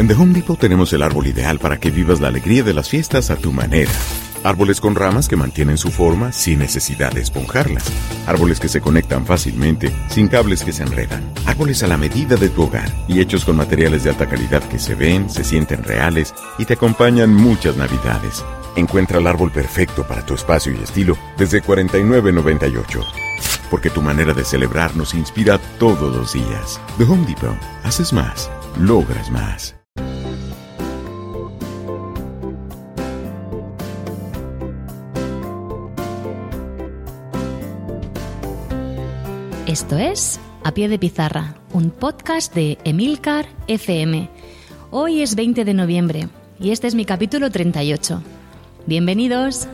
En The Home Depot tenemos el árbol ideal para que vivas la alegría de las fiestas a tu manera. Árboles con ramas que mantienen su forma sin necesidad de esponjarlas. Árboles que se conectan fácilmente, sin cables que se enredan. Árboles a la medida de tu hogar y hechos con materiales de alta calidad que se ven, se sienten reales y te acompañan muchas navidades. Encuentra el árbol perfecto para tu espacio y estilo desde $49.98. Porque tu manera de celebrar nos inspira todos los días. The Home Depot. Haces más. Logras más. Esto es A Pie de Pizarra, un podcast de Emilcar FM. Hoy es 20 de noviembre y este es mi capítulo 38. Bienvenidos.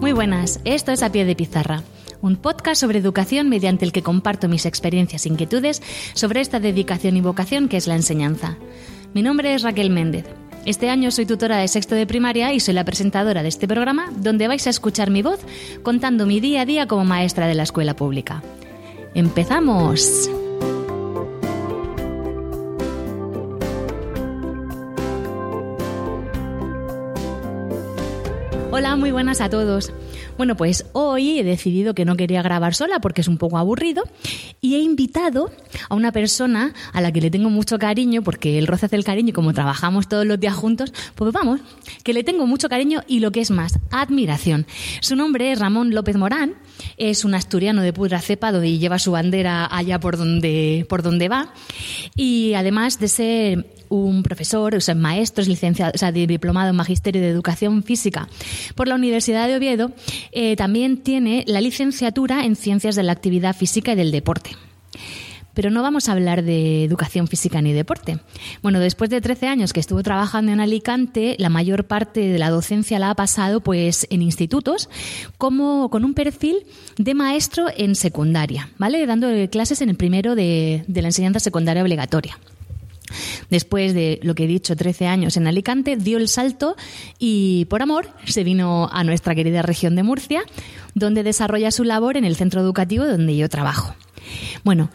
Muy buenas, esto es A Pie de Pizarra, un podcast sobre educación mediante el que comparto mis experiencias e inquietudes sobre esta dedicación y vocación que es la enseñanza. Mi nombre es Raquel Méndez. Este año soy tutora de sexto de primaria y soy la presentadora de este programa donde vais a escuchar mi voz contando mi día a día como maestra de la escuela pública. ¡Empezamos! Buenas a todos. Bueno, pues hoy he decidido que no quería grabar sola porque es un poco aburrido y he invitado a una persona a la que le tengo mucho cariño porque el roce hace el cariño y como trabajamos todos los días juntos, pues vamos, que le tengo mucho cariño y lo que es más, admiración. Su nombre es Ramón López Morán, es un asturiano de pura cepa y lleva su bandera allá por donde, por donde va y además de ser un profesor, o sea, maestro, es licenciado, o diplomado en Magisterio de Educación Física por la Universidad de Oviedo, eh, también tiene la licenciatura en Ciencias de la Actividad Física y del Deporte. Pero no vamos a hablar de educación física ni deporte. Bueno, después de 13 años que estuvo trabajando en Alicante, la mayor parte de la docencia la ha pasado pues en institutos, como con un perfil de maestro en secundaria, ¿vale? Dando clases en el primero de la enseñanza secundaria obligatoria. Después de lo que he dicho, 13 años en Alicante, dio el salto y por amor se vino a nuestra querida región de Murcia, donde desarrolla su labor en el centro educativo donde yo trabajo. Bueno,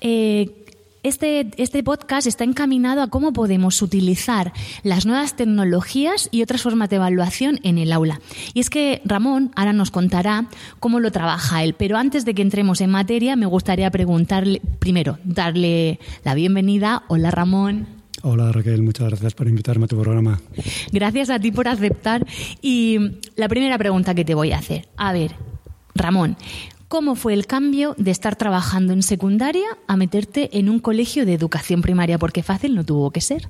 eh, este, este, podcast está encaminado a cómo podemos utilizar las nuevas tecnologías y otras formas de evaluación en el aula. Y es que Ramón ahora nos contará cómo lo trabaja él, pero antes de que entremos en materia me gustaría preguntarle, primero, darle la bienvenida. Hola Ramón. Hola Raquel, muchas gracias por invitarme a tu programa. Gracias a ti por aceptar. Y la primera pregunta que te voy a hacer, a ver, Ramón, ¿Cómo fue el cambio de estar trabajando en secundaria a meterte en un colegio de educación primaria? Porque fácil no tuvo que ser.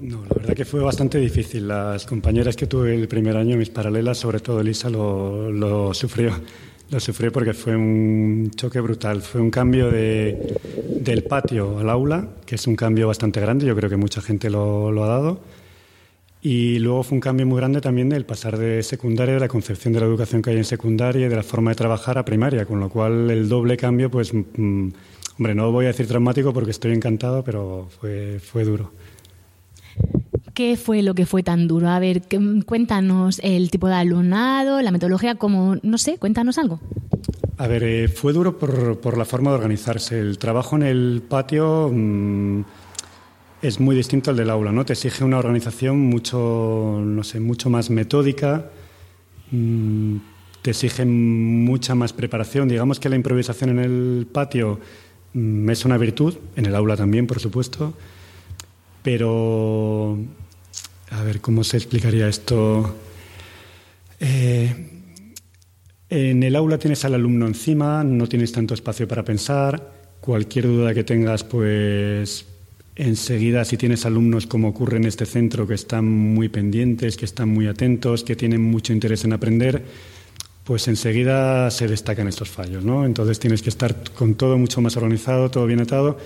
No, la verdad que fue bastante difícil. Las compañeras que tuve el primer año, mis paralelas, sobre todo Elisa, lo, sufrió. Lo sufrió porque fue un choque brutal. Fue un cambio de, del patio al aula, que es un cambio bastante grande. Yo creo que mucha gente lo, lo ha dado y luego fue un cambio muy grande también del pasar de secundaria, de la concepción de la educación que hay en secundaria y de la forma de trabajar a primaria, con lo cual el doble cambio, pues, mm, hombre, no voy a decir traumático porque estoy encantado, pero fue, fue duro. ¿Qué fue lo que fue tan duro? A ver, cuéntanos el tipo de alumnado, la metodología, como, no sé, cuéntanos algo. A ver, eh, fue duro por, por, la forma de organizarse. El trabajo en el patio... Mm, es muy distinto al del aula, ¿no? Te exige una organización mucho, no sé, mucho más metódica, mm, te exige mucha más preparación. Digamos que la improvisación en el patio mm, es una virtud, en el aula también, por supuesto, pero a ver cómo se explicaría esto. Eh, en el aula tienes al alumno encima, no tienes tanto espacio para pensar. Cualquier duda que tengas, pues Enseguida, si tienes alumnos, como ocurre en este centro, que están muy pendientes, que están muy atentos, que tienen mucho interés en aprender, pues enseguida se destacan estos fallos, ¿no? Entonces tienes que estar con todo mucho más organizado, todo bien atado.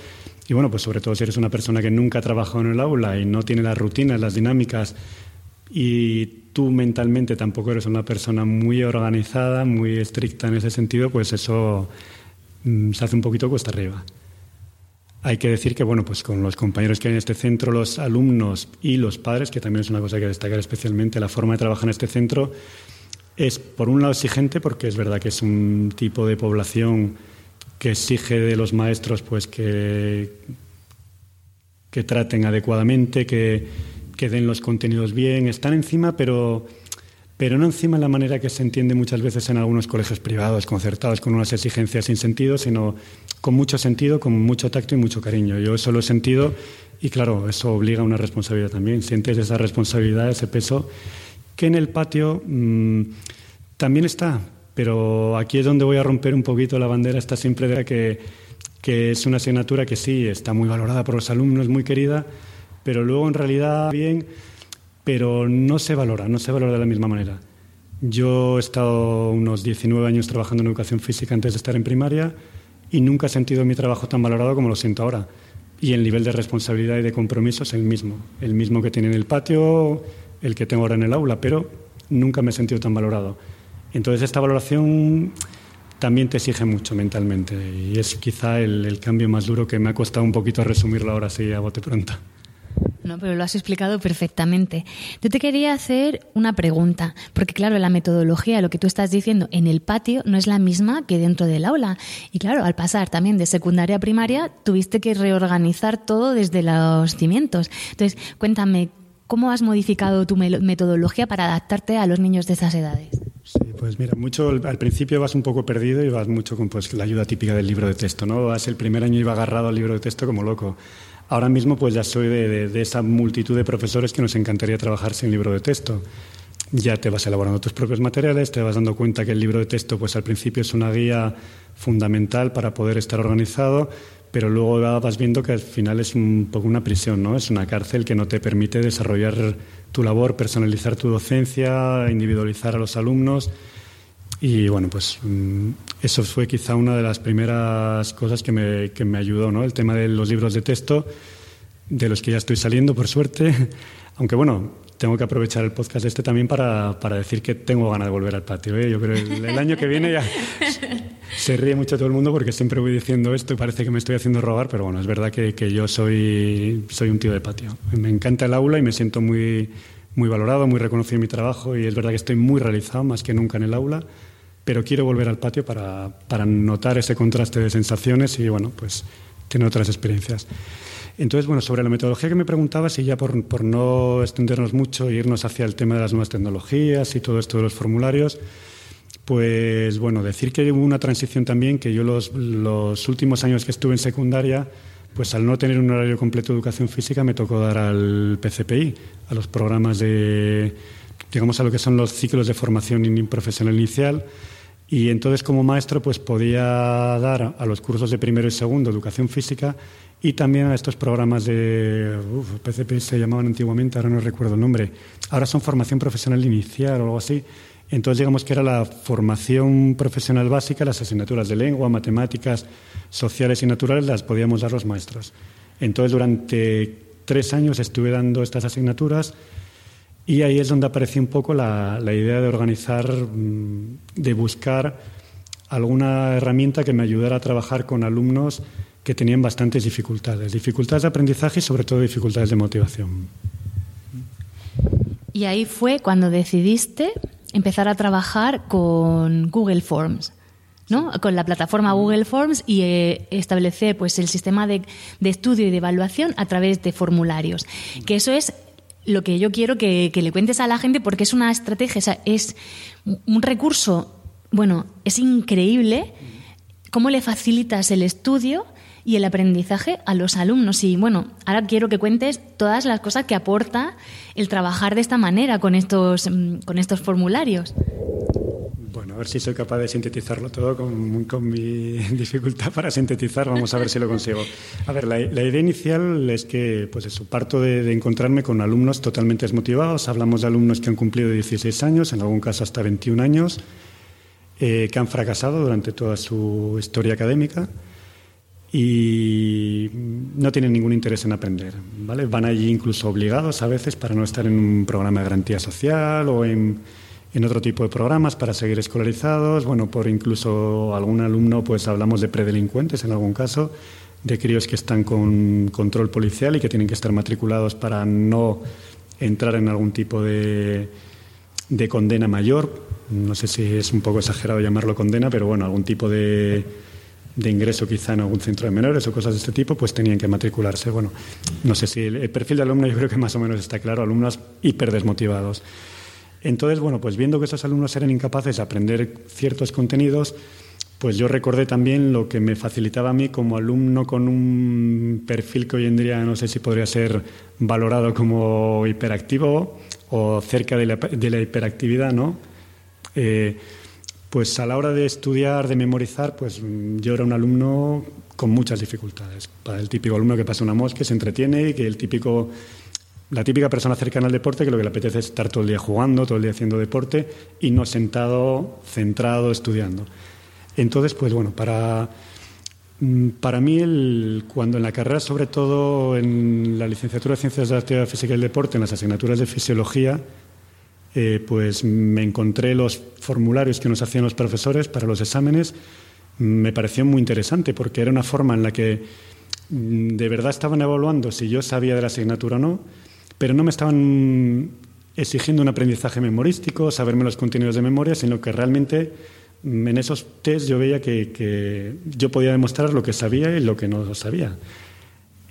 Y bueno, pues sobre todo si eres una persona que nunca ha trabajado en el aula y no tiene las rutinas, las dinámicas, y tú mentalmente tampoco eres una persona muy organizada, muy estricta en ese sentido, pues eso mm, se hace un poquito cuesta arriba. Hay que decir que, bueno, pues con los compañeros que hay en este centro, los alumnos y los padres, que también es una cosa que destacar especialmente, la forma de trabajar en este centro, es, por un lado, exigente, porque es verdad que es un tipo de población que exige de los maestros pues que, que traten adecuadamente, que, que den los contenidos bien, están encima, pero pero no encima en la manera que se entiende muchas veces en algunos colegios privados, concertados, con unas exigencias sin sentido, sino con mucho sentido, con mucho tacto y mucho cariño. Yo eso lo he sentido y claro, eso obliga a una responsabilidad también. Sientes esa responsabilidad, ese peso, que en el patio mmm, también está, pero aquí es donde voy a romper un poquito la bandera, está siempre de que, que es una asignatura que sí, está muy valorada por los alumnos, muy querida, pero luego en realidad bien pero no se valora, no se valora de la misma manera. Yo he estado unos 19 años trabajando en educación física antes de estar en primaria y nunca he sentido mi trabajo tan valorado como lo siento ahora. Y el nivel de responsabilidad y de compromiso es el mismo, el mismo que tiene en el patio, el que tengo ahora en el aula, pero nunca me he sentido tan valorado. Entonces esta valoración también te exige mucho mentalmente y es quizá el, cambio más duro que me ha costado un poquito resumirlo ahora sí a bote pronto. No, pero lo has explicado perfectamente. Yo te quería hacer una pregunta, porque claro, la metodología, lo que tú estás diciendo en el patio no es la misma que dentro del aula. Y claro, al pasar también de secundaria a primaria, tuviste que reorganizar todo desde los cimientos. Entonces, cuéntame, ¿cómo has modificado tu metodología para adaptarte a los niños de esas edades? Sí, pues mira, mucho al principio vas un poco perdido y vas mucho con pues, la ayuda típica del libro de texto, ¿no? Vas el primer año iba agarrado al libro de texto como loco. Ahora mismo pues ya soy de, esa multitud de profesores que nos encantaría trabajar sin libro de texto. Ya te vas elaborando tus propios materiales, te vas dando cuenta que el libro de texto pues al principio es una guía fundamental para poder estar organizado, pero luego vas viendo que al final es un poco una prisión, ¿no? Es una cárcel que no te permite desarrollar tu labor, personalizar tu docencia, individualizar a los alumnos. Y bueno, pues mm, eso fue quizá una de las primeras cosas que me, que me ayudó, ¿no? El tema de los libros de texto, de los que ya estoy saliendo, por suerte. Aunque bueno, tengo que aprovechar el podcast este también para, para decir que tengo ganas de volver al patio. ¿eh? Yo creo que el, el, año que viene ya se ríe mucho todo el mundo porque siempre voy diciendo esto y parece que me estoy haciendo robar, pero bueno, es verdad que, que yo soy, soy un tío de patio. Me encanta el aula y me siento muy, muy valorado, muy reconocido en mi trabajo y es verdad que estoy muy realizado más que nunca en el aula pero quiero volver al patio para, para notar ese contraste de sensaciones y, bueno, pues tener otras experiencias. Entonces, bueno, sobre la metodología que me preguntabas, y ya por, por, no extendernos mucho e irnos hacia el tema de las nuevas tecnologías y todo esto de los formularios, pues bueno, decir que hubo una transición también, que yo los, los últimos años que estuve en secundaria, pues al no tener un horario completo de educación física me tocó dar al PCPI, a los programas de, digamos, a lo que son los ciclos de formación profesional inicial, y entonces como maestro pues podía dar a los cursos de primero y segundo educación física y también a estos programas de uf, PCP se llamaban antiguamente, ahora no recuerdo el nombre. Ahora son formación profesional inicial o algo así. Entonces digamos que era la formación profesional básica, las asignaturas de lengua, matemáticas, sociales y naturales las podíamos dar los maestros. Entonces durante tres años estuve dando estas asignaturas y ahí es donde apareció un poco la, la, idea de organizar, mm, de buscar alguna herramienta que me ayudara a trabajar con alumnos que tenían bastantes dificultades, dificultades de aprendizaje y sobre todo dificultades de motivación. Y ahí fue cuando decidiste empezar a trabajar con Google Forms. ¿no? con la plataforma Google Forms y eh, establecer pues el sistema de, de, estudio y de evaluación a través de formularios. Que eso es lo que yo quiero que, le cuentes a la gente porque es una estrategia, es un recurso, bueno, es increíble cómo le facilitas el estudio y el aprendizaje a los alumnos. Y bueno, ahora quiero que cuentes todas las cosas que aporta el trabajar de esta manera con estos, mm, con estos formularios. Bueno, a ver si soy capaz de sintetizarlo todo con, mi dificultad para sintetizar. Vamos a ver si lo consigo. A ver, la, idea inicial es que, pues eso, parto de, de, encontrarme con alumnos totalmente desmotivados. Hablamos de alumnos que han cumplido 16 años, en algún caso hasta 21 años, eh, que han fracasado durante toda su historia académica y no tienen ningún interés en aprender. ¿vale? Van allí incluso obligados a veces para no estar en un programa de garantía social o en en otro tipo de programas para seguir escolarizados, bueno, por incluso algún alumno, pues hablamos de predelincuentes en algún caso, de críos que están con control policial y que tienen que estar matriculados para no entrar en algún tipo de, de condena mayor, no sé si es un poco exagerado llamarlo condena, pero bueno, algún tipo de, de ingreso quizá en algún centro de menores o cosas de este tipo, pues tenían que matricularse. Bueno, no sé si el, perfil de alumno yo creo que más o menos está claro, alumnos hiperdesmotivados. Entonces, bueno, pues viendo que esos alumnos eran incapaces de aprender ciertos contenidos, pues yo recordé también lo que me facilitaba a mí como alumno con un perfil que hoy en día no sé si podría ser valorado como hiperactivo o cerca de la, hiperactividad, ¿no? Eh, pues a la hora de estudiar, de memorizar, pues yo era un alumno con muchas dificultades. Para el típico alumno que pasa una mosca, se entretiene y que el típico, la típica persona cercana al deporte que lo que le apetece es estar todo el día jugando, todo el día haciendo deporte y no sentado, centrado, estudiando. Entonces, pues bueno, para, mm, para mí, cuando en la carrera, sobre todo en la licenciatura de Ciencias de la Actividad Física y el Deporte, en las asignaturas de Fisiología, eh, pues me encontré los formularios que nos hacían los profesores para los exámenes. Me pareció muy interesante porque era una forma en la que mm, de verdad estaban evaluando si yo sabía de la asignatura o no, pero no me estaban exigiendo un aprendizaje memorístico, saberme los contenidos de memoria, sino que realmente mm, en esos test yo veía que, yo podía demostrar lo que sabía y lo que no sabía.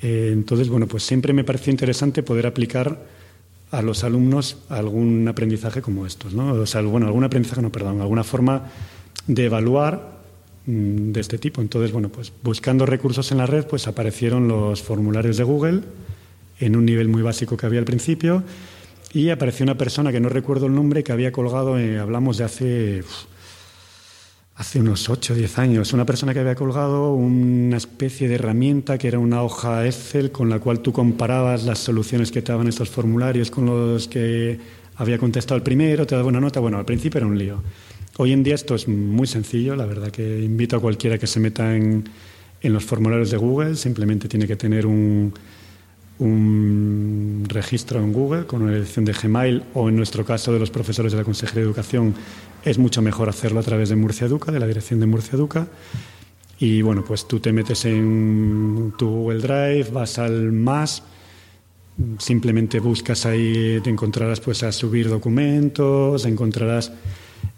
Eh, entonces, bueno, pues siempre me pareció interesante poder aplicar a los alumnos algún aprendizaje como estos, ¿no? O sea, bueno, algún aprendizaje, no, perdón, alguna forma de evaluar mm, de este tipo. Entonces, bueno, pues buscando recursos en la red, pues aparecieron los formularios de Google en un nivel muy básico que había al principio y apareció una persona que no recuerdo el nombre que había colgado, eh, hablamos de hace hace unos 8 o 10 años, una persona que había colgado una especie de herramienta que era una hoja Excel con la cual tú comparabas las soluciones que te daban estos formularios con los que había contestado el primero, te daba una nota. Bueno, al principio era un lío. Hoy en día esto es muy sencillo, la verdad que invito a cualquiera que se meta en, en los formularios de Google, simplemente tiene que tener un, un registro en Google con una edición de Gmail o en nuestro caso de los profesores de la Consejería de Educación es mucho mejor hacerlo a través de Murcia Educa, de la dirección de Murcia Educa. Y bueno, pues tú te metes en tu Google Drive, vas al más, simplemente buscas ahí, te encontrarás pues a subir documentos, encontrarás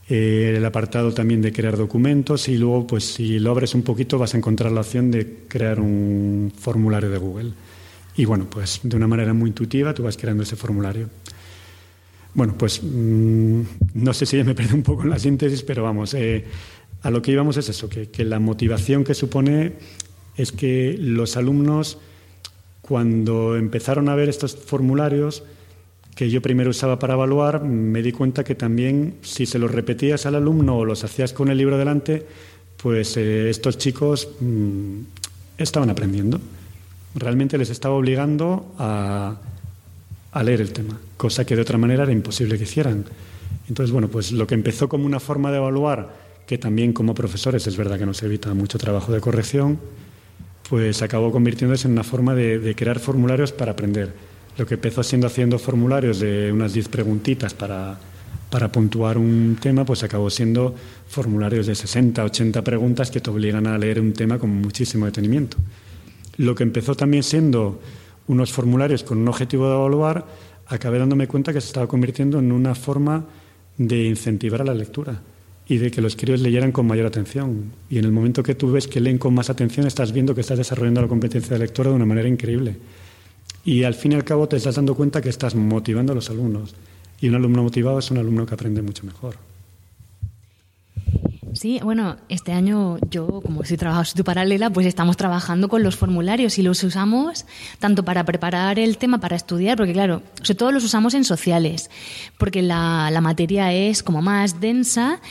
eh, el apartado también de crear documentos y luego pues si lo abres un poquito vas a encontrar la opción de crear un formulario de Google. Y bueno, pues de una manera muy intuitiva tú vas creando ese formulario. Bueno, pues mm, no sé si ya me perdí un poco en la síntesis, pero vamos, eh, a lo que íbamos es eso, que, la motivación que supone es que los alumnos, cuando empezaron a ver estos formularios, que yo primero usaba para evaluar, me di cuenta que también si se los repetías al alumno o los hacías con el libro delante, pues eh, estos chicos mm, estaban aprendiendo realmente les estaba obligando a, leer el tema, cosa que de otra manera era imposible que hicieran. Entonces, bueno, pues lo que empezó como una forma de evaluar, que también como profesores es verdad que nos evita mucho trabajo de corrección, pues acabó convirtiéndose en una forma de, crear formularios para aprender. Lo que empezó siendo haciendo formularios de unas 10 preguntitas para, para puntuar un tema, pues acabó siendo formularios de 60, 80 preguntas que te obligan a leer un tema con muchísimo detenimiento. Lo que empezó también siendo unos formularios con un objetivo de evaluar, acabé dándome cuenta que se estaba convirtiendo en una forma de incentivar a la lectura y de que los críos leyeran con mayor atención. Y en el momento que tú ves que leen con más atención, estás viendo que estás desarrollando la competencia de lectura de una manera increíble. Y al fin y al cabo te estás dando cuenta que estás motivando a los alumnos. Y un alumno motivado es un alumno que aprende mucho mejor. Sí, bueno, este año yo, como estoy trabajando tu paralela, pues estamos trabajando con los formularios y los usamos tanto para preparar el tema para estudiar, porque claro, sobre todo los usamos en sociales, porque la, materia es como más densa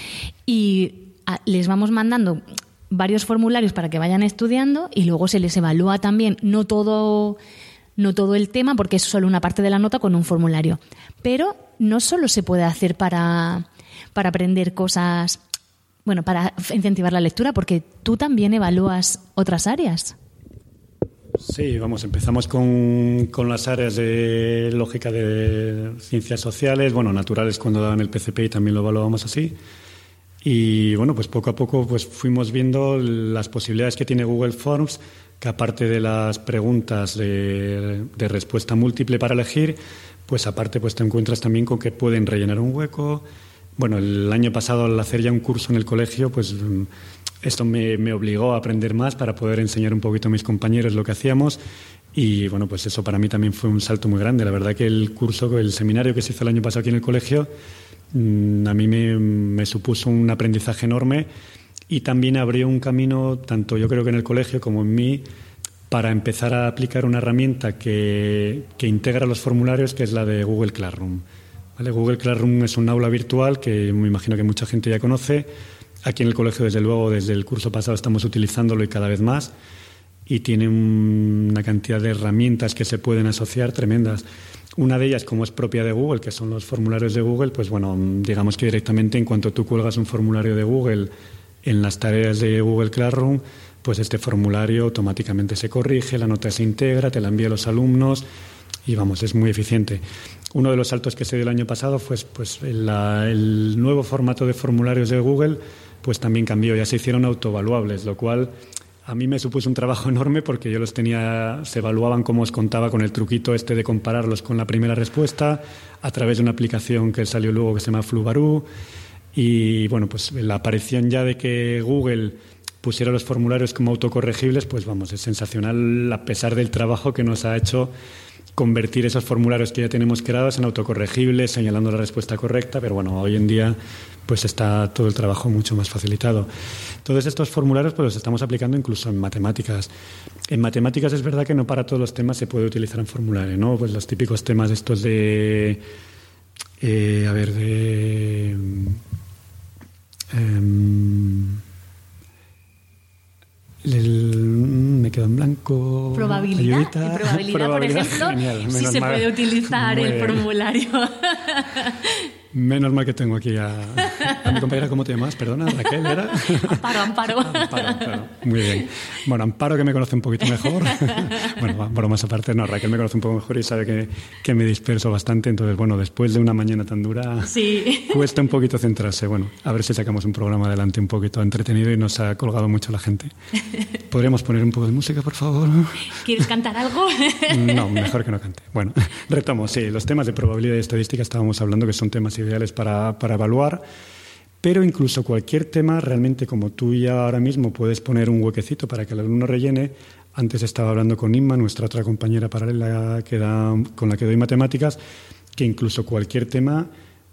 y ah, les vamos mandando varios formularios para que vayan estudiando y luego se les evalúa también, no todo no todo el tema, porque es solo una parte de la nota con un formulario. Pero no solo se puede hacer para, para aprender cosas bueno, para incentivar la lectura, porque tú también evalúas otras áreas. Sí, vamos, empezamos con, con, las áreas de lógica de ciencias sociales, bueno, naturales cuando daban el PCP y también lo evaluábamos así. Y bueno, pues poco a poco pues fuimos viendo las posibilidades que tiene Google Forms, que aparte de las preguntas de, de respuesta múltiple para elegir, pues aparte pues te encuentras también con que pueden rellenar un hueco. Bueno, el año pasado al hacer ya un curso en el colegio, pues mm, esto me, obligó a aprender más para poder enseñar un poquito a mis compañeros lo que hacíamos y bueno, pues eso para mí también fue un salto muy grande. La verdad que el curso, el seminario que se hizo el año pasado aquí en el colegio, mm, a mí me, supuso un aprendizaje enorme y también abrió un camino, tanto yo creo que en el colegio como en mí, para empezar a aplicar una herramienta que integra los formularios, que es la de Google Classroom. Google Classroom es un aula virtual que me imagino que mucha gente ya conoce. Aquí en el colegio, desde luego, desde el curso pasado estamos utilizándolo y cada vez más y tiene una cantidad de herramientas que se pueden asociar tremendas. Una de ellas, como es propia de Google, que son los formularios de Google, pues bueno, digamos que directamente en cuanto tú cuelgas un formulario de Google en las tareas de Google Classroom, pues este formulario automáticamente se corrige, la nota se integra, te la envía a los alumnos y vamos, es muy eficiente. Uno de los saltos que se dio el año pasado fue pues, el nuevo formato de formularios de Google, pues también cambió, ya se hicieron autoevaluables, lo cual a mí me supuso un trabajo enorme porque yo los tenía, se evaluaban como os contaba con el truquito este de compararlos con la primera respuesta a través de una aplicación que salió luego que se llama Flubarú. Y bueno, pues la aparición ya de que Google pusiera los formularios como autocorregibles, pues vamos, es sensacional a pesar del trabajo que nos ha hecho convertir esos formularios que ya tenemos creados en autocorregibles, señalando la respuesta correcta, pero bueno, hoy en día pues está todo el trabajo mucho más facilitado. Todos estos formularios pues los estamos aplicando incluso en matemáticas. En matemáticas es verdad que no para todos los temas se puede utilizar en formulario, ¿no? Pues los típicos temas estos de eh, a ver, de em, me quedo en blanco. Probabilidad. Probabilidad, por ejemplo, si se puede utilizar el formulario. Menos mal que tengo aquí a, mi compañera, ¿cómo te llamas? Perdona, Raquel, ¿era? Amparo, Amparo. Amparo, Amparo. Muy bien. Bueno, Amparo que me conoce un poquito mejor. bueno, más aparte, no, Raquel me conoce un poco mejor y sabe que, que, me disperso bastante. Entonces, bueno, después de una mañana tan dura, sí. cuesta un poquito centrarse. Bueno, a ver si sacamos un programa adelante un poquito entretenido y nos ha colgado mucho la gente. ¿Podríamos poner un poco de música, por favor? ¿Quieres cantar algo? no, mejor que no cante. Bueno, retomo. Sí, los temas de probabilidad y estadística estábamos hablando que son temas ideales para, para evaluar. Pero incluso cualquier tema, realmente como tú ya ahora mismo puedes poner un huequecito para que el alumno rellene. Antes estaba hablando con Inma, nuestra otra compañera paralela con la que doy matemáticas, que incluso cualquier tema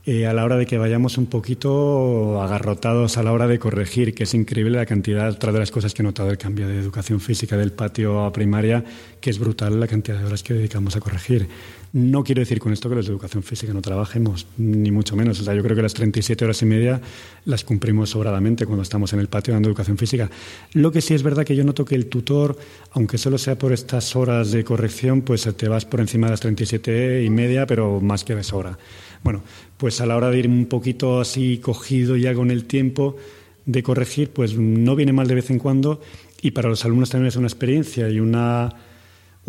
eh, a la hora de que vayamos un poquito agarrotados a la hora de corregir, que es increíble la cantidad, otra de las cosas que he notado del cambio de educación física del patio a primaria, que es brutal la cantidad de horas que dedicamos a corregir. No quiero decir con esto que los de educación física no trabajemos, ni mucho menos. O sea, yo creo que las 37 horas y media las cumplimos sobradamente cuando estamos en el patio dando educación física. Lo que sí es verdad que yo noto que el tutor, aunque solo sea por estas horas de corrección, pues te vas por encima de las 37 y media, pero más que de sobra. Bueno, pues a la hora de ir un poquito así cogido ya con el tiempo de corregir, pues no viene mal de vez en cuando y para los alumnos también es una experiencia y una,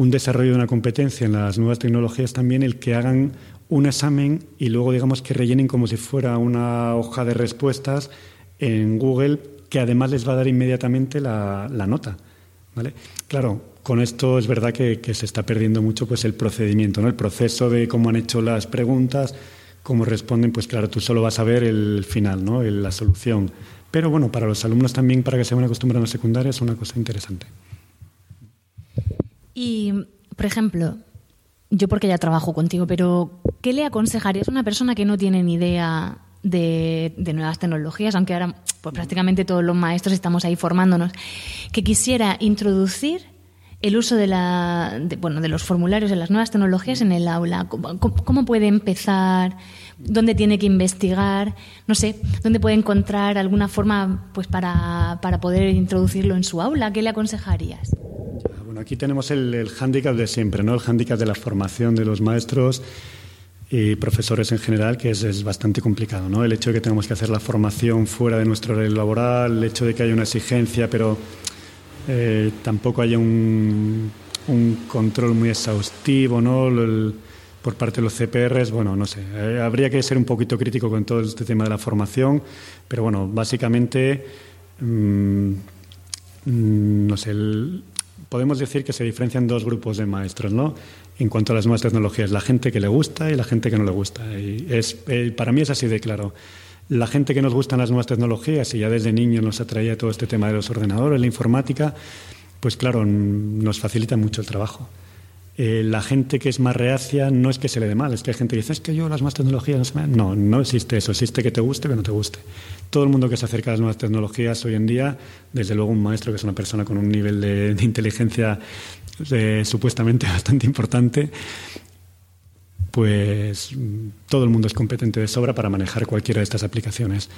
un desarrollo de una competencia en las nuevas tecnologías también el que hagan un examen y luego digamos que rellenen como si fuera una hoja de respuestas en Google que además les va a dar inmediatamente la, nota. ¿vale? Claro, con esto es verdad que, se está perdiendo mucho pues el procedimiento, ¿no? el proceso de cómo han hecho las preguntas, cómo responden, pues claro, tú solo vas a ver el final, ¿no? la solución. Pero bueno, para los alumnos también, para que se vayan acostumbrando a la secundaria, es una cosa interesante. Y, por ejemplo, yo porque ya trabajo contigo, pero ¿qué le aconsejarías a una persona que no tiene ni idea de, nuevas tecnologías, aunque ahora pues, prácticamente todos los maestros estamos ahí formándonos, que quisiera introducir el uso de, la, bueno, de los formularios de las nuevas tecnologías en el aula. ¿Cómo, puede empezar? ¿Dónde tiene que investigar? No sé, ¿dónde puede encontrar alguna forma pues, para, para poder introducirlo en su aula? ¿Qué le aconsejarías? Bueno, aquí tenemos el, el hándicap de siempre, ¿no? el hándicap de la formación de los maestros y profesores en general, que es, bastante complicado. ¿no? El hecho de que tengamos que hacer la formación fuera de nuestro horario laboral, el hecho de que haya una exigencia, pero eh, tampoco haya un, control muy exhaustivo ¿no? por parte de los CPRs. Bueno, no sé, eh, habría que ser un poquito crítico con todo este tema de la formación, pero bueno, básicamente, mm, mm, no sé, podemos decir que se diferencian dos grupos de maestros, ¿no? En cuanto a las nuevas tecnologías, la gente que le gusta y la gente que no le gusta. Y es, eh, para mí es así de claro. La gente que nos gustan las nuevas tecnologías y ya desde niños nos atraía todo este tema de los ordenadores, la informática, pues claro, nos facilita mucho el trabajo. Eh, la gente que es más reacia no es que se le dé mal, es que hay gente que dice, es que yo las nuevas tecnologías no se me... No, no existe eso, existe que te guste o que no te guste. Todo el mundo que se acerca a las nuevas tecnologías hoy en día, desde luego un maestro que es una persona con un nivel de, inteligencia eh, supuestamente bastante importante, pues todo el mundo es competente de sobra para manejar cualquiera de estas aplicaciones.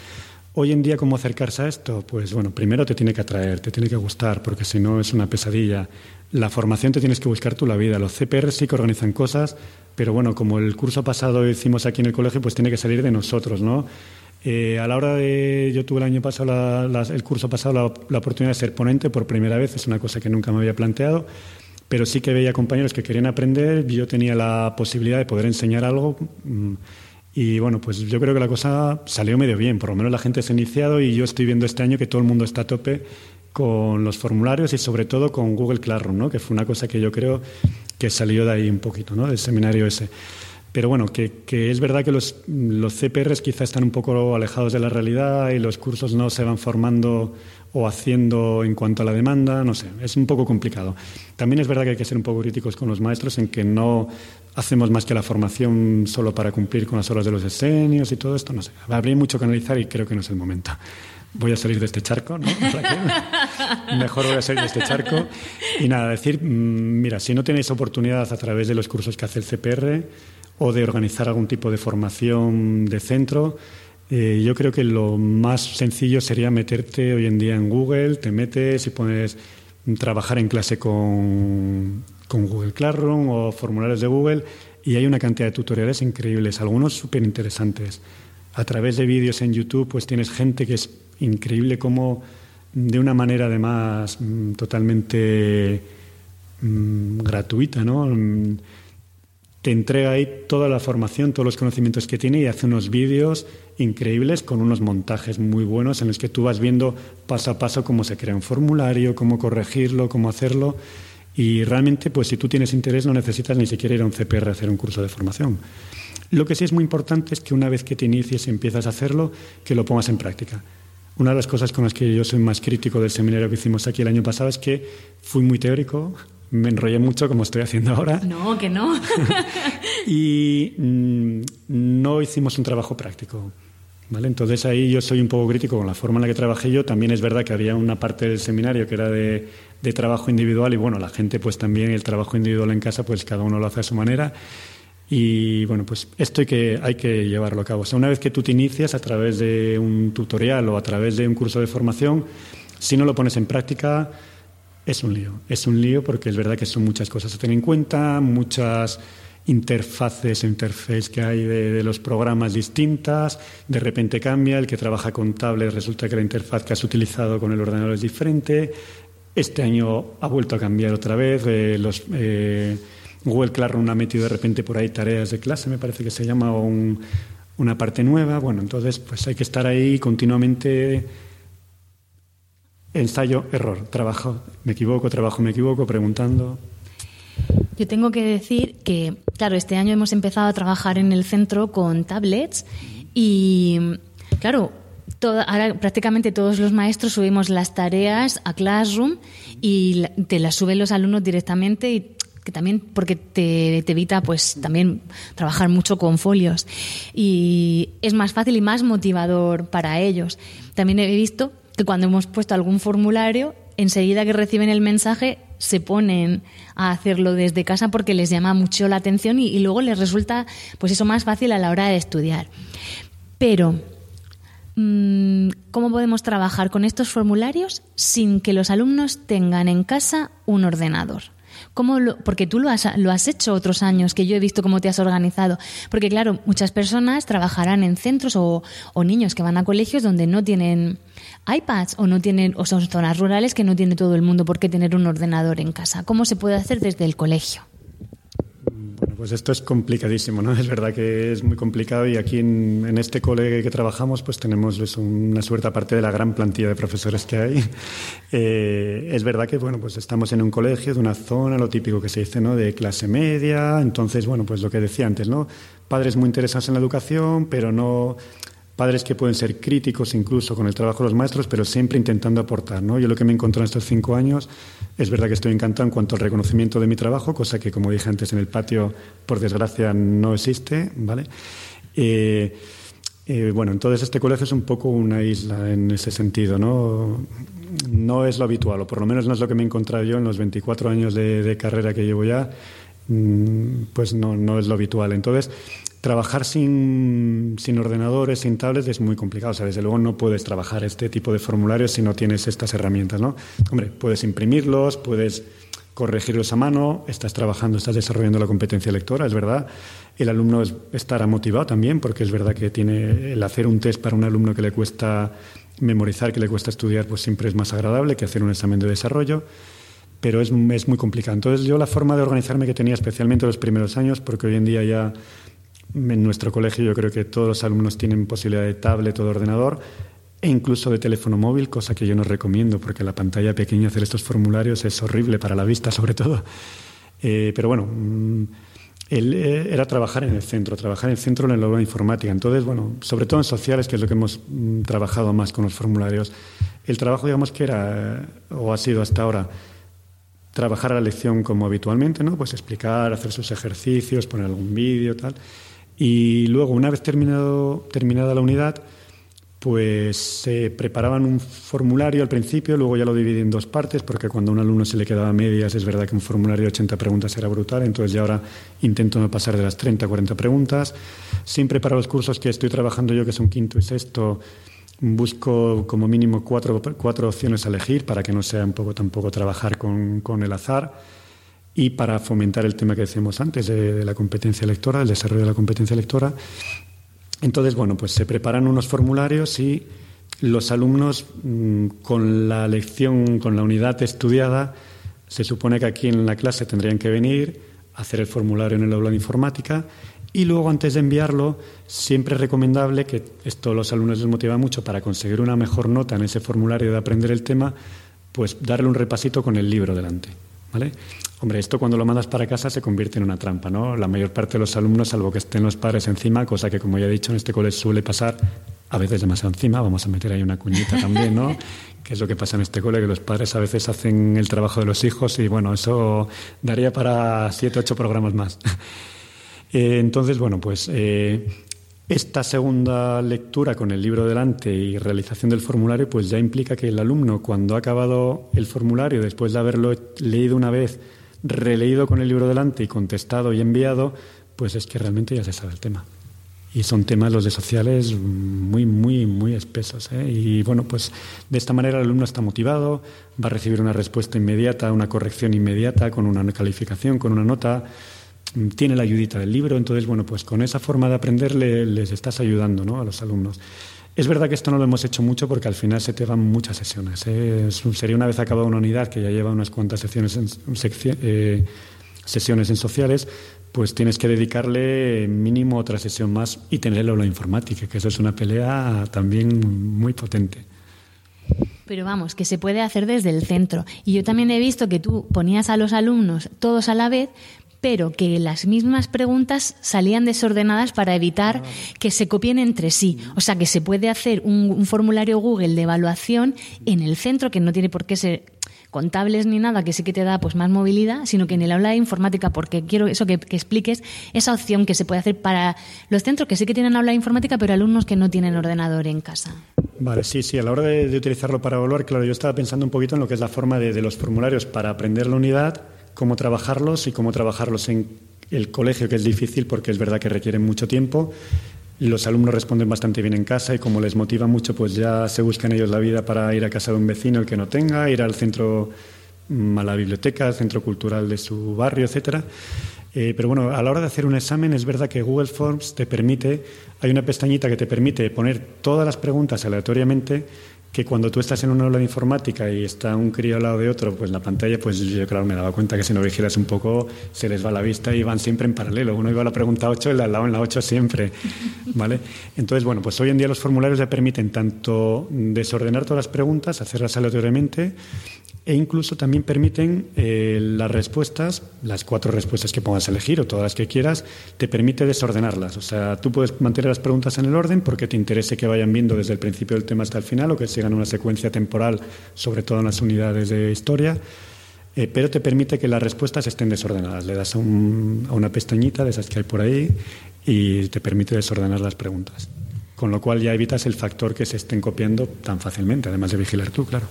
Hoy en día, ¿cómo acercarse a esto? Pues bueno, primero te tiene que atraer, te tiene que gustar, porque si no es una pesadilla. La formación te tienes que buscar tú la vida. Los CPR sí que organizan cosas, pero bueno, como el curso pasado hicimos aquí en el colegio, pues tiene que salir de nosotros, ¿no? Eh, a la hora de. Yo tuve el año pasado, el curso pasado, la, oportunidad de ser ponente por primera vez, es una cosa que nunca me había planteado, pero sí que veía compañeros que querían aprender, yo tenía la posibilidad de poder enseñar algo. Mm, y bueno, pues yo creo que la cosa salió medio bien, por lo menos la gente se ha iniciado y yo estoy viendo este año que todo el mundo está a tope con los formularios y sobre todo con Google Classroom, ¿no? que fue una cosa que yo creo que salió de ahí un poquito, ¿no? del seminario ese. Pero bueno, que, que es verdad que los, los CPRs quizá están un poco alejados de la realidad y los cursos no se van formando o haciendo en cuanto a la demanda, no sé, es un poco complicado. También es verdad que hay que ser un poco críticos con los maestros en que no hacemos más que la formación solo para cumplir con las horas de los escenios y todo esto, no sé. Habría mucho que analizar y creo que no es el momento. Voy a salir de este charco, ¿no? Mejor voy a salir de este charco. Y nada, decir, mm, mira, si no tenéis oportunidad a través de los cursos que hace el CPR o de organizar algún tipo de formación de centro, eh, yo creo que lo más sencillo sería meterte hoy en día en Google, te metes y pones trabajar en clase con, con Google Classroom o formularios de Google y hay una cantidad de tutoriales increíbles, algunos súper interesantes. A través de vídeos en YouTube pues tienes gente que es increíble como de una manera además mm, totalmente mm, gratuita, ¿no? Mm, te entrega ahí toda la formación, todos los conocimientos que tiene y hace unos vídeos increíbles con unos montajes muy buenos en los que tú vas viendo paso a paso cómo se crea un formulario, cómo corregirlo, cómo hacerlo. Y realmente, pues si tú tienes interés, no necesitas ni siquiera ir a un CPR a hacer un curso de formación. Lo que sí es muy importante es que una vez que te inicies y empiezas a hacerlo, que lo pongas en práctica. Una de las cosas con las que yo soy más crítico del seminario que hicimos aquí el año pasado es que fui muy teórico, me enrollé mucho como estoy haciendo ahora. No, que no. y mm, no hicimos un trabajo práctico. Entonces ahí yo soy un poco crítico con la forma en la que trabajé yo. También es verdad que había una parte del seminario que era de, trabajo individual y bueno, la gente pues también el trabajo individual en casa pues cada uno lo hace a su manera. Y bueno, pues esto hay que, hay que llevarlo a cabo. O sea, una vez que tú te inicias a través de un tutorial o a través de un curso de formación, si no lo pones en práctica, es un lío. Es un lío porque es verdad que son muchas cosas a tener en cuenta, muchas interfaces o interface que hay de, los programas distintas, de repente cambia, el que trabaja con tablet resulta que la interfaz que has utilizado con el ordenador es diferente, este año ha vuelto a cambiar otra vez, eh, los, eh, Google Classroom ha metido de repente por ahí tareas de clase, me parece que se llama, o una parte nueva, bueno, entonces pues hay que estar ahí continuamente. Ensayo, error, trabajo, me equivoco, trabajo, me equivoco, preguntando. Yo tengo que decir que, claro, este año hemos empezado a trabajar en el centro con tablets y, claro, ahora prácticamente todos los maestros subimos las tareas a Classroom y te las suben los alumnos directamente y que también porque te, evita pues también trabajar mucho con folios y es más fácil y más motivador para ellos. También he visto que cuando hemos puesto algún formulario enseguida que reciben el mensaje se ponen a hacerlo desde casa porque les llama mucho la atención y, luego les resulta pues eso más fácil a la hora de estudiar. Pero mm, ¿cómo podemos trabajar con estos formularios sin que los alumnos tengan en casa un ordenador? ¿Cómo porque tú lo has, lo has hecho otros años, que yo he visto cómo te has organizado. Porque claro, muchas personas trabajarán en centros o, o niños que van a colegios donde no tienen iPads o no tienen o son zonas rurales que no tiene todo el mundo por qué tener un ordenador en casa. ¿Cómo se puede hacer desde el colegio? Pues esto es complicadísimo, ¿no? Es verdad que es muy complicado y aquí en, este cole que trabajamos pues tenemos una suerte aparte de la gran plantilla de profesores que hay. Eh, es verdad que, bueno, pues estamos en un colegio de una zona, lo típico que se dice, ¿no? De clase media, entonces, bueno, pues lo que decía antes, ¿no? Padres muy interesados en la educación, pero no padres que pueden ser críticos incluso con el trabajo de los maestros, pero siempre intentando aportar. ¿no? Yo lo que me he encontrado en estos cinco años es verdad que estoy encantado en cuanto al reconocimiento de mi trabajo, cosa que, como dije antes, en el patio, por desgracia, no existe. ¿vale? Eh, eh, bueno, entonces este colegio es un poco una isla en ese sentido, ¿no? No es lo habitual, o por lo menos no es lo que me he encontrado yo en los 24 años de, de carrera que llevo ya, mm, pues no, no es lo habitual. Entonces, Trabajar sin, sin, ordenadores, sin tablets, es muy complicado. O sea, desde luego no puedes trabajar este tipo de formularios si no tienes estas herramientas, ¿no? Hombre, puedes imprimirlos, puedes corregirlos a mano, estás trabajando, estás desarrollando la competencia lectora, es verdad. El alumno estará motivado también, porque es verdad que tiene el hacer un test para un alumno que le cuesta memorizar, que le cuesta estudiar, pues siempre es más agradable que hacer un examen de desarrollo pero es, es, muy complicado. Entonces yo la forma de organizarme que tenía especialmente los primeros años, porque hoy en día ya en nuestro colegio yo creo que todos los alumnos tienen posibilidad de tablet o de ordenador e incluso de teléfono móvil, cosa que yo no recomiendo porque la pantalla pequeña hacer estos formularios es horrible para la vista sobre todo. Eh, pero bueno, mm, eh, era trabajar en el centro, trabajar en el centro en de informática. Entonces, bueno, sobre todo en sociales, que es lo que hemos mm, trabajado más con los formularios, el trabajo, digamos que era, o ha sido hasta ahora, trabajar a la lección como habitualmente, ¿no? Pues explicar, hacer sus ejercicios, poner algún vídeo, tal. Y luego, una vez terminado, terminada la unidad, pues se preparaban un formulario al principio, luego ya lo dividí en dos partes, porque cuando a un alumno se le quedaba medias, es verdad que un formulario de 80 preguntas era brutal, entonces ya ahora intento no pasar de las 30 a 40 preguntas. Siempre para los cursos que estoy trabajando yo, que son quinto y sexto, busco como mínimo cuatro, cuatro opciones a elegir para que no sea un poco tampoco trabajar con, con el azar y para fomentar el tema que decíamos antes de, la competencia lectora, el desarrollo de la competencia lectora. Entonces, bueno, pues se preparan unos formularios y los alumnos mm, con la lección, con la unidad estudiada, se supone que aquí en la clase tendrían que venir, hacer el formulario en el aula de informática y luego antes de enviarlo, siempre es recomendable que esto los alumnos les motiva mucho para conseguir una mejor nota en ese formulario de aprender el tema, pues darle un repasito con el libro delante. ¿vale? Hombre, esto cuando lo mandas para casa se convierte en una trampa, ¿no? La mayor parte de los alumnos, salvo que estén los padres encima, cosa que como ya he dicho en este colegio suele pasar a veces demasiado encima, vamos a meter ahí una cuñita también, ¿no? que es lo que pasa en este cole, que los padres a veces hacen el trabajo de los hijos y bueno, eso daría para siete, ocho programas más. Eh, entonces, bueno, pues eh, esta segunda lectura con el libro delante y realización del formulario, pues ya implica que el alumno, cuando ha acabado el formulario, después de haberlo leído una vez, releído con el libro delante y contestado y enviado, pues es que realmente ya se sabe el tema. Y son temas los de sociales muy, muy, muy espesos. ¿eh? Y bueno, pues de esta manera el alumno está motivado, va a recibir una respuesta inmediata, una corrección inmediata, con una calificación, con una nota, tiene la ayudita del libro. Entonces, bueno, pues con esa forma de aprender les estás ayudando ¿no? a los alumnos. Es verdad que esto no lo hemos hecho mucho porque al final se te van muchas sesiones. ¿eh? sería una vez acabada una unidad que ya lleva unas cuantas sesiones en, eh, sesiones en sociales, pues tienes que dedicarle mínimo otra sesión más y tenerlo en la informática, que eso es una pelea también muy potente. Pero vamos, que se puede hacer desde el centro. Y yo también he visto que tú ponías a los alumnos todos a la vez, pero que las mismas preguntas salían desordenadas para evitar que se copien entre sí. O sea, que se puede hacer un, formulario Google de evaluación en el centro, que no tiene por qué ser contables ni nada, que sí que te da pues más movilidad, sino que en el aula de informática, porque quiero eso que, expliques, esa opción que se puede hacer para los centros que sí que tienen aula de informática, pero alumnos que no tienen ordenador en casa. Vale, sí, sí, a la hora de, utilizarlo para evaluar, claro, yo estaba pensando un poquito en lo que es la forma de, de los formularios para aprender la unidad cómo trabajarlos y cómo trabajarlos en el colegio, que es difícil porque es verdad que requieren mucho tiempo. Los alumnos responden bastante bien en casa y como les motiva mucho, pues ya se buscan ellos la vida para ir a casa de un vecino el que no tenga, ir al centro, mm, a la biblioteca, al centro cultural de su barrio, etcétera. Eh, pero bueno, a la hora de hacer un examen es verdad que Google Forms te permite, hay una pestañita que te permite poner todas las preguntas aleatoriamente que cuando tú estás en una aula de informática y está un crío al lado de otro, pues la pantalla, pues yo claro me daba cuenta que si no vigilas un poco se les va la vista y van siempre en paralelo. Uno iba a la pregunta 8 y el al lado en la 8 siempre, ¿vale? Entonces, bueno, pues hoy en día los formularios ya permiten tanto desordenar todas las preguntas, hacerlas aleatoriamente, e incluso también permiten eh, las respuestas, las cuatro respuestas que pongas a elegir o todas las que quieras, te permite desordenarlas. O sea, tú puedes mantener las preguntas en el orden porque te interese que vayan viendo desde el principio del tema hasta el final o que sigan una secuencia temporal, sobre todo en las unidades de historia. Eh, pero te permite que las respuestas estén desordenadas. Le das a, a una pestañita de esas que hay por ahí y te permite desordenar las preguntas. Con lo cual ya evitas el factor que se estén copiando tan fácilmente, además de vigilar tú, claro.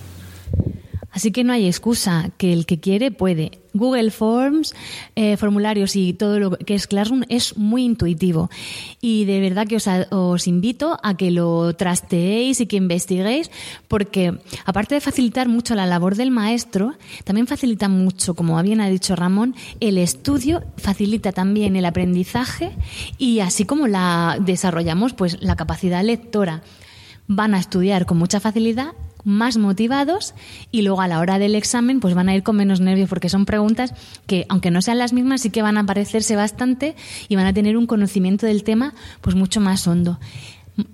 Así que no hay excusa, que el que quiere puede. Google Forms, eh, formularios y todo lo que es Classroom es muy intuitivo. Y de verdad que os, os, invito a que lo trasteéis y que investiguéis, porque aparte de facilitar mucho la labor del maestro, también facilita mucho, como bien ha dicho Ramón, el estudio, facilita también el aprendizaje y así como la desarrollamos, pues la capacidad lectora. Van a estudiar con mucha facilidad más motivados y luego a la hora del examen pues van a ir con menos nervios porque son preguntas que aunque no sean las mismas sí que van a parecerse bastante y van a tener un conocimiento del tema pues mucho más hondo.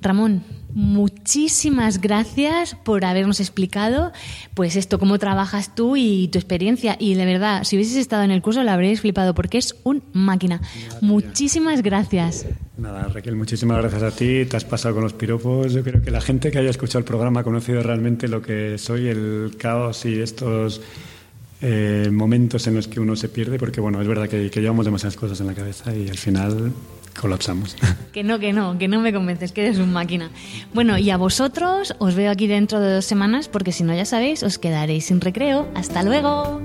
Ramón, muchísimas gracias por habernos explicado pues esto, cómo trabajas tú y tu experiencia. Y de verdad, si hubieses estado en el curso lo habréis flipado porque es un máquina. Muchísimas gracias. Nada, Raquel, muchísimas gracias a ti. Te has pasado con los piropos. Yo creo que la gente que haya escuchado el programa ha conocido realmente lo que soy, el caos y estos eh, momentos en los que uno se pierde, porque bueno, es verdad que, que llevamos demasiadas cosas en la cabeza y al final colapsamos. Que no, que no, que no me convences, que eres un máquina. Bueno, y a vosotros os veo aquí dentro de dos semanas porque si no ya sabéis, os quedaréis sin recreo. Hasta luego.